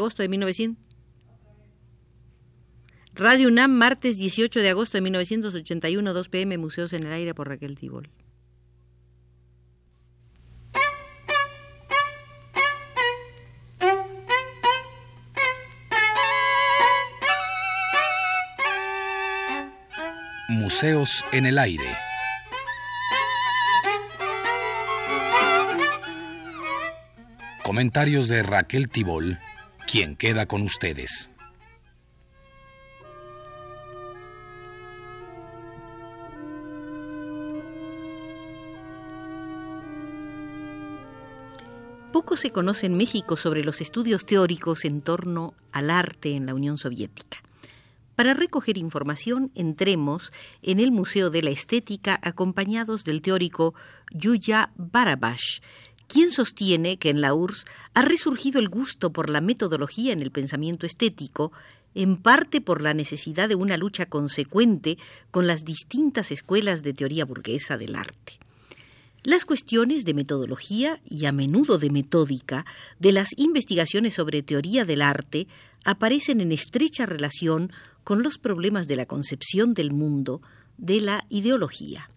agosto de 1900. Radio UNAM, martes 18 de agosto de 1981, 2 pm, Museos en el Aire por Raquel Tibol. Museos en el Aire. Comentarios de Raquel Tibol, quien queda con ustedes. Poco se conoce en México sobre los estudios teóricos en torno al arte en la Unión Soviética. Para recoger información, entremos en el Museo de la Estética acompañados del teórico Yuya Barabash, quien sostiene que en la URSS ha resurgido el gusto por la metodología en el pensamiento estético, en parte por la necesidad de una lucha consecuente con las distintas escuelas de teoría burguesa del arte. Las cuestiones de metodología y a menudo de metódica de las investigaciones sobre teoría del arte aparecen en estrecha relación con los problemas de la concepción del mundo de la ideología.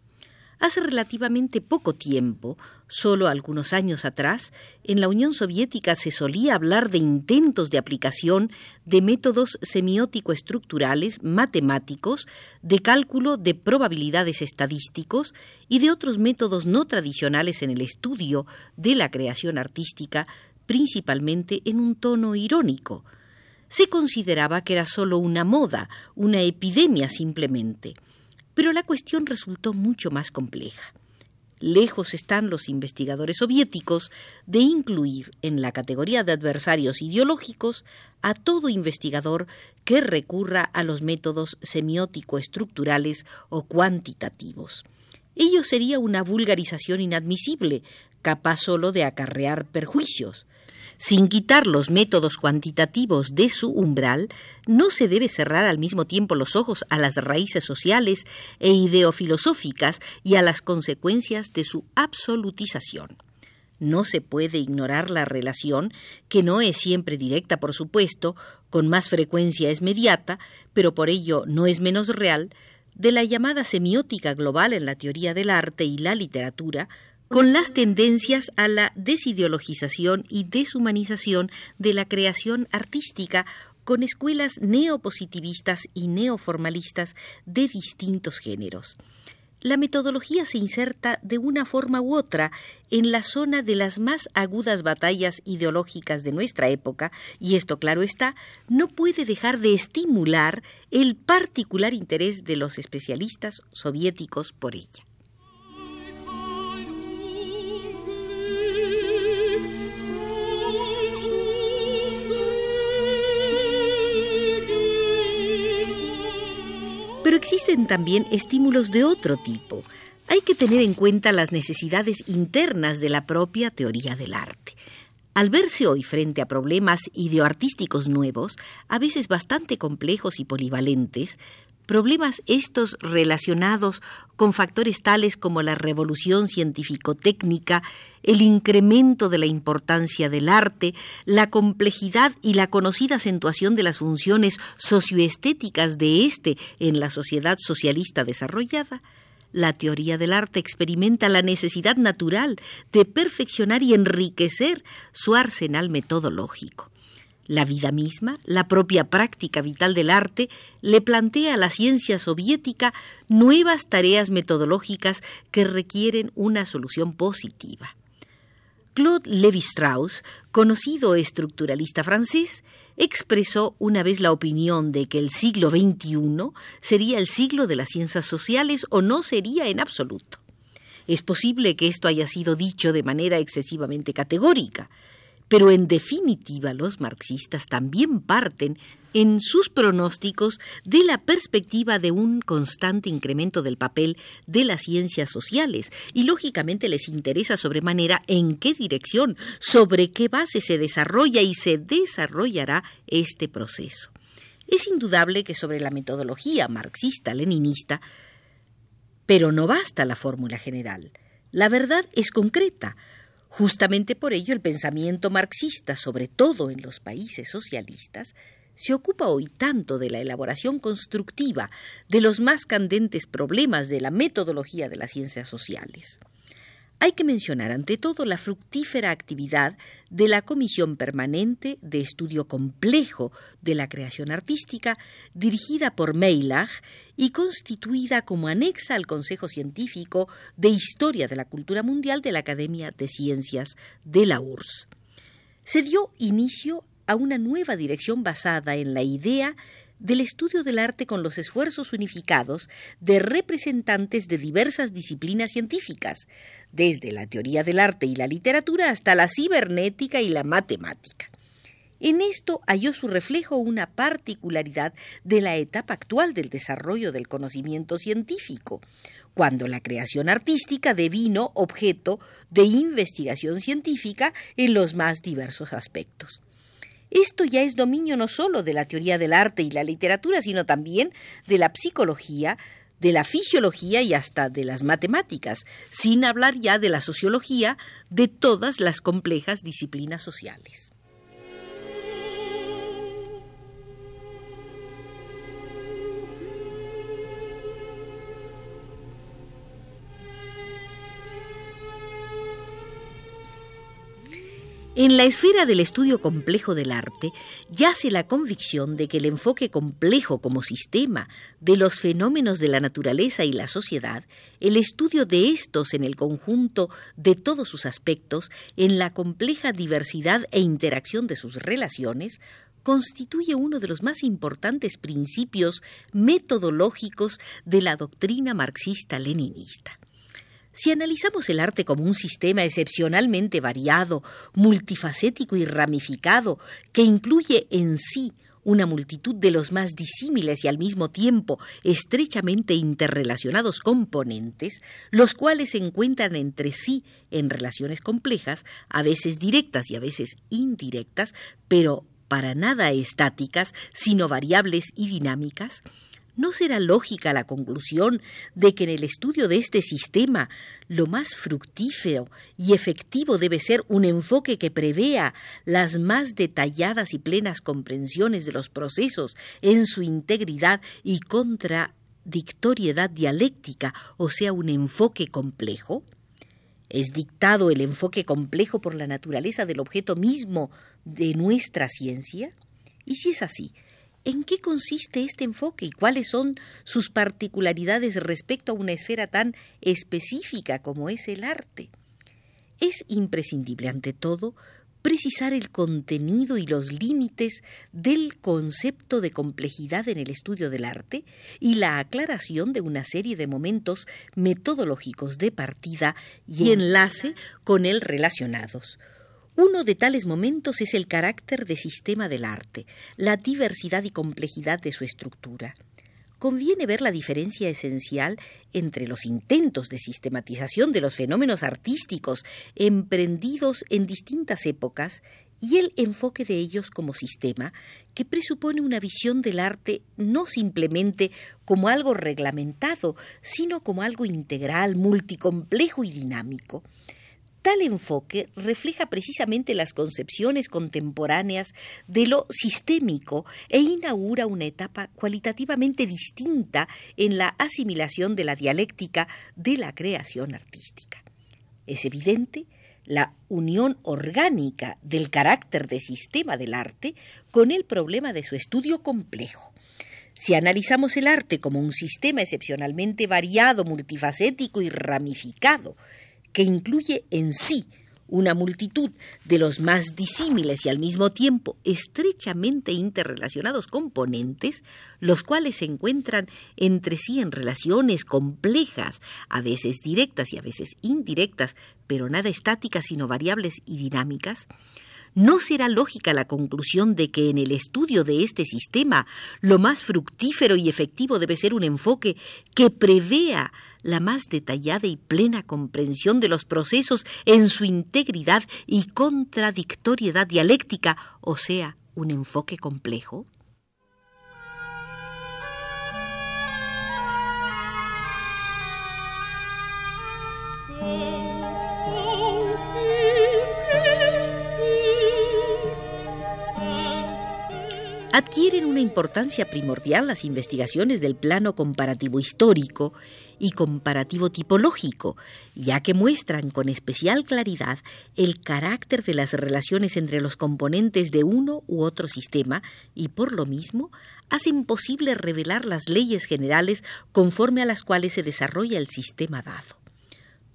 Hace relativamente poco tiempo, solo algunos años atrás, en la Unión Soviética se solía hablar de intentos de aplicación de métodos semiótico-estructurales matemáticos, de cálculo de probabilidades estadísticos y de otros métodos no tradicionales en el estudio de la creación artística, principalmente en un tono irónico. Se consideraba que era solo una moda, una epidemia simplemente. Pero la cuestión resultó mucho más compleja. Lejos están los investigadores soviéticos de incluir en la categoría de adversarios ideológicos a todo investigador que recurra a los métodos semiótico-estructurales o cuantitativos. Ello sería una vulgarización inadmisible, capaz solo de acarrear perjuicios. Sin quitar los métodos cuantitativos de su umbral, no se debe cerrar al mismo tiempo los ojos a las raíces sociales e ideofilosóficas y a las consecuencias de su absolutización. No se puede ignorar la relación, que no es siempre directa, por supuesto, con más frecuencia es mediata, pero por ello no es menos real, de la llamada semiótica global en la teoría del arte y la literatura, con las tendencias a la desideologización y deshumanización de la creación artística con escuelas neopositivistas y neoformalistas de distintos géneros. La metodología se inserta de una forma u otra en la zona de las más agudas batallas ideológicas de nuestra época, y esto, claro está, no puede dejar de estimular el particular interés de los especialistas soviéticos por ella. Pero existen también estímulos de otro tipo. Hay que tener en cuenta las necesidades internas de la propia teoría del arte. Al verse hoy frente a problemas ideoartísticos nuevos, a veces bastante complejos y polivalentes, Problemas estos relacionados con factores tales como la revolución científico-técnica, el incremento de la importancia del arte, la complejidad y la conocida acentuación de las funciones socioestéticas de éste en la sociedad socialista desarrollada, la teoría del arte experimenta la necesidad natural de perfeccionar y enriquecer su arsenal metodológico. La vida misma, la propia práctica vital del arte, le plantea a la ciencia soviética nuevas tareas metodológicas que requieren una solución positiva. Claude Lévi-Strauss, conocido estructuralista francés, expresó una vez la opinión de que el siglo XXI sería el siglo de las ciencias sociales o no sería en absoluto. Es posible que esto haya sido dicho de manera excesivamente categórica, pero en definitiva los marxistas también parten en sus pronósticos de la perspectiva de un constante incremento del papel de las ciencias sociales y lógicamente les interesa sobremanera en qué dirección, sobre qué base se desarrolla y se desarrollará este proceso. Es indudable que sobre la metodología marxista-leninista, pero no basta la fórmula general. La verdad es concreta, Justamente por ello el pensamiento marxista, sobre todo en los países socialistas, se ocupa hoy tanto de la elaboración constructiva de los más candentes problemas de la metodología de las ciencias sociales. Hay que mencionar ante todo la fructífera actividad de la Comisión Permanente de Estudio Complejo de la Creación Artística, dirigida por Meilach y constituida como anexa al Consejo Científico de Historia de la Cultura Mundial de la Academia de Ciencias de la URSS. Se dio inicio a una nueva dirección basada en la idea del estudio del arte con los esfuerzos unificados de representantes de diversas disciplinas científicas, desde la teoría del arte y la literatura hasta la cibernética y la matemática. En esto halló su reflejo una particularidad de la etapa actual del desarrollo del conocimiento científico, cuando la creación artística devino objeto de investigación científica en los más diversos aspectos. Esto ya es dominio no solo de la teoría del arte y la literatura, sino también de la psicología, de la fisiología y hasta de las matemáticas, sin hablar ya de la sociología, de todas las complejas disciplinas sociales. En la esfera del estudio complejo del arte yace la convicción de que el enfoque complejo como sistema de los fenómenos de la naturaleza y la sociedad, el estudio de estos en el conjunto de todos sus aspectos, en la compleja diversidad e interacción de sus relaciones, constituye uno de los más importantes principios metodológicos de la doctrina marxista-leninista. Si analizamos el arte como un sistema excepcionalmente variado, multifacético y ramificado, que incluye en sí una multitud de los más disímiles y al mismo tiempo estrechamente interrelacionados componentes, los cuales se encuentran entre sí en relaciones complejas, a veces directas y a veces indirectas, pero para nada estáticas, sino variables y dinámicas, ¿No será lógica la conclusión de que en el estudio de este sistema lo más fructífero y efectivo debe ser un enfoque que prevea las más detalladas y plenas comprensiones de los procesos en su integridad y contradictoriedad dialéctica, o sea, un enfoque complejo? ¿Es dictado el enfoque complejo por la naturaleza del objeto mismo de nuestra ciencia? Y si es así, ¿En qué consiste este enfoque y cuáles son sus particularidades respecto a una esfera tan específica como es el arte? Es imprescindible, ante todo, precisar el contenido y los límites del concepto de complejidad en el estudio del arte y la aclaración de una serie de momentos metodológicos de partida y enlace con él relacionados. Uno de tales momentos es el carácter de sistema del arte, la diversidad y complejidad de su estructura. Conviene ver la diferencia esencial entre los intentos de sistematización de los fenómenos artísticos emprendidos en distintas épocas y el enfoque de ellos como sistema, que presupone una visión del arte no simplemente como algo reglamentado, sino como algo integral, multicomplejo y dinámico. Tal enfoque refleja precisamente las concepciones contemporáneas de lo sistémico e inaugura una etapa cualitativamente distinta en la asimilación de la dialéctica de la creación artística. Es evidente la unión orgánica del carácter de sistema del arte con el problema de su estudio complejo. Si analizamos el arte como un sistema excepcionalmente variado, multifacético y ramificado, que incluye en sí una multitud de los más disímiles y al mismo tiempo estrechamente interrelacionados componentes, los cuales se encuentran entre sí en relaciones complejas, a veces directas y a veces indirectas, pero nada estáticas sino variables y dinámicas, ¿No será lógica la conclusión de que en el estudio de este sistema lo más fructífero y efectivo debe ser un enfoque que prevea la más detallada y plena comprensión de los procesos en su integridad y contradictoriedad dialéctica, o sea, un enfoque complejo? Adquieren una importancia primordial las investigaciones del plano comparativo histórico y comparativo tipológico, ya que muestran con especial claridad el carácter de las relaciones entre los componentes de uno u otro sistema y por lo mismo hacen posible revelar las leyes generales conforme a las cuales se desarrolla el sistema dado.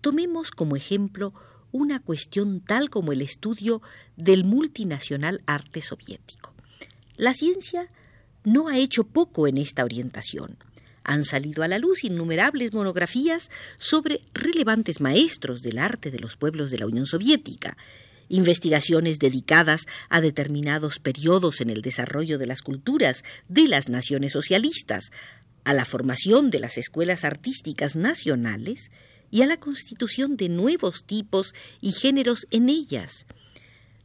Tomemos como ejemplo una cuestión tal como el estudio del multinacional arte soviético. La ciencia no ha hecho poco en esta orientación. Han salido a la luz innumerables monografías sobre relevantes maestros del arte de los pueblos de la Unión Soviética, investigaciones dedicadas a determinados periodos en el desarrollo de las culturas de las naciones socialistas, a la formación de las escuelas artísticas nacionales y a la constitución de nuevos tipos y géneros en ellas.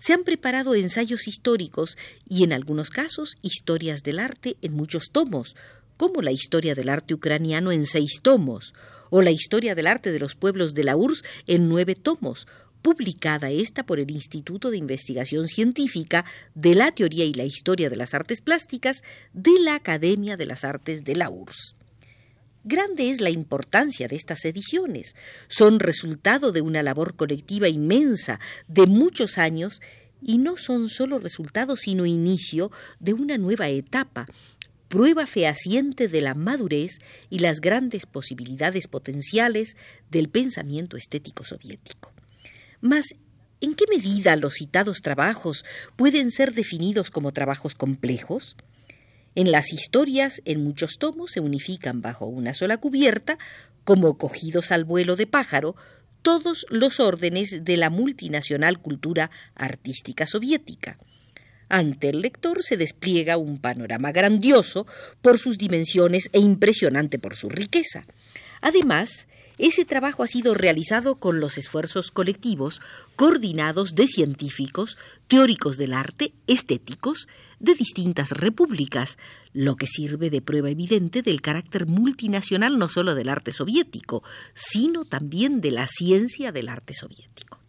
Se han preparado ensayos históricos y en algunos casos historias del arte en muchos tomos, como la historia del arte ucraniano en seis tomos, o la historia del arte de los pueblos de la URSS en nueve tomos, publicada esta por el Instituto de Investigación Científica de la Teoría y la Historia de las Artes Plásticas de la Academia de las Artes de la URSS. Grande es la importancia de estas ediciones. Son resultado de una labor colectiva inmensa de muchos años y no son solo resultado sino inicio de una nueva etapa, prueba fehaciente de la madurez y las grandes posibilidades potenciales del pensamiento estético soviético. Mas, ¿en qué medida los citados trabajos pueden ser definidos como trabajos complejos? En las historias, en muchos tomos, se unifican bajo una sola cubierta, como cogidos al vuelo de pájaro, todos los órdenes de la multinacional cultura artística soviética. Ante el lector se despliega un panorama grandioso por sus dimensiones e impresionante por su riqueza. Además, ese trabajo ha sido realizado con los esfuerzos colectivos coordinados de científicos, teóricos del arte, estéticos, de distintas repúblicas, lo que sirve de prueba evidente del carácter multinacional no solo del arte soviético, sino también de la ciencia del arte soviético.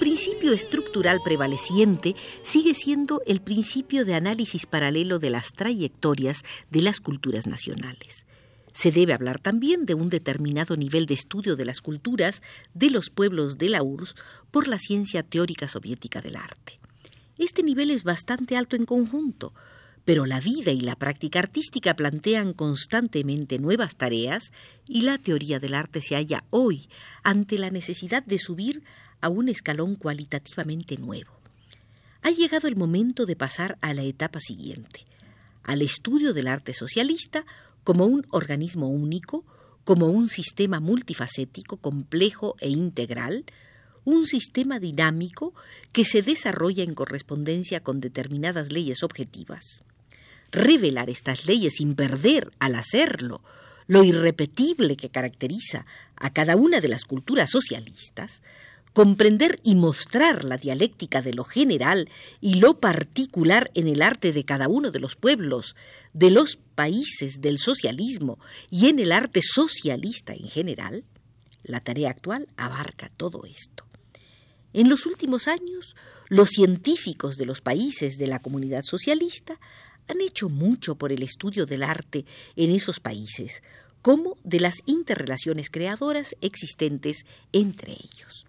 Principio estructural prevaleciente sigue siendo el principio de análisis paralelo de las trayectorias de las culturas nacionales. Se debe hablar también de un determinado nivel de estudio de las culturas de los pueblos de la URSS por la ciencia teórica soviética del arte. Este nivel es bastante alto en conjunto, pero la vida y la práctica artística plantean constantemente nuevas tareas y la teoría del arte se halla hoy ante la necesidad de subir a un escalón cualitativamente nuevo. Ha llegado el momento de pasar a la etapa siguiente, al estudio del arte socialista como un organismo único, como un sistema multifacético, complejo e integral, un sistema dinámico que se desarrolla en correspondencia con determinadas leyes objetivas. Revelar estas leyes sin perder, al hacerlo, lo irrepetible que caracteriza a cada una de las culturas socialistas, comprender y mostrar la dialéctica de lo general y lo particular en el arte de cada uno de los pueblos, de los países del socialismo y en el arte socialista en general, la tarea actual abarca todo esto. En los últimos años, los científicos de los países de la comunidad socialista han hecho mucho por el estudio del arte en esos países, como de las interrelaciones creadoras existentes entre ellos.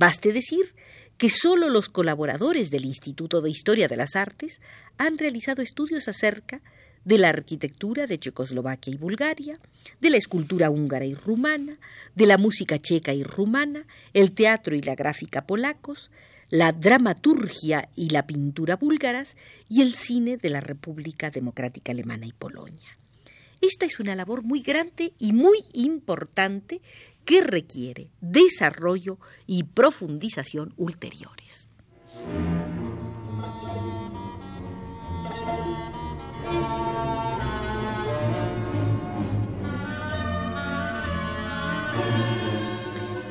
Baste decir que solo los colaboradores del Instituto de Historia de las Artes han realizado estudios acerca de la arquitectura de Checoslovaquia y Bulgaria, de la escultura húngara y rumana, de la música checa y rumana, el teatro y la gráfica polacos, la dramaturgia y la pintura búlgaras y el cine de la República Democrática Alemana y Polonia. Esta es una labor muy grande y muy importante que requiere desarrollo y profundización ulteriores.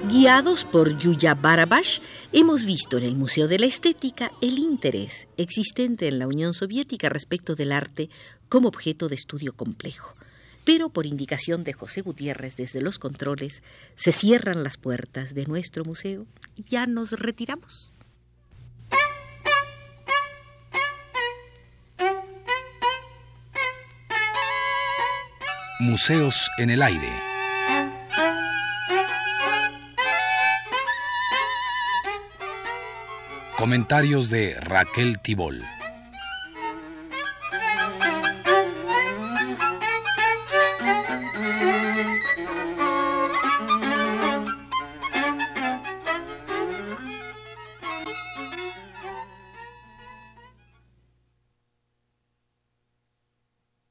Guiados por Yuya Barabash, hemos visto en el Museo de la Estética el interés existente en la Unión Soviética respecto del arte como objeto de estudio complejo pero por indicación de José Gutiérrez desde los controles, se cierran las puertas de nuestro museo y ya nos retiramos. Museos en el aire. Comentarios de Raquel Tibol.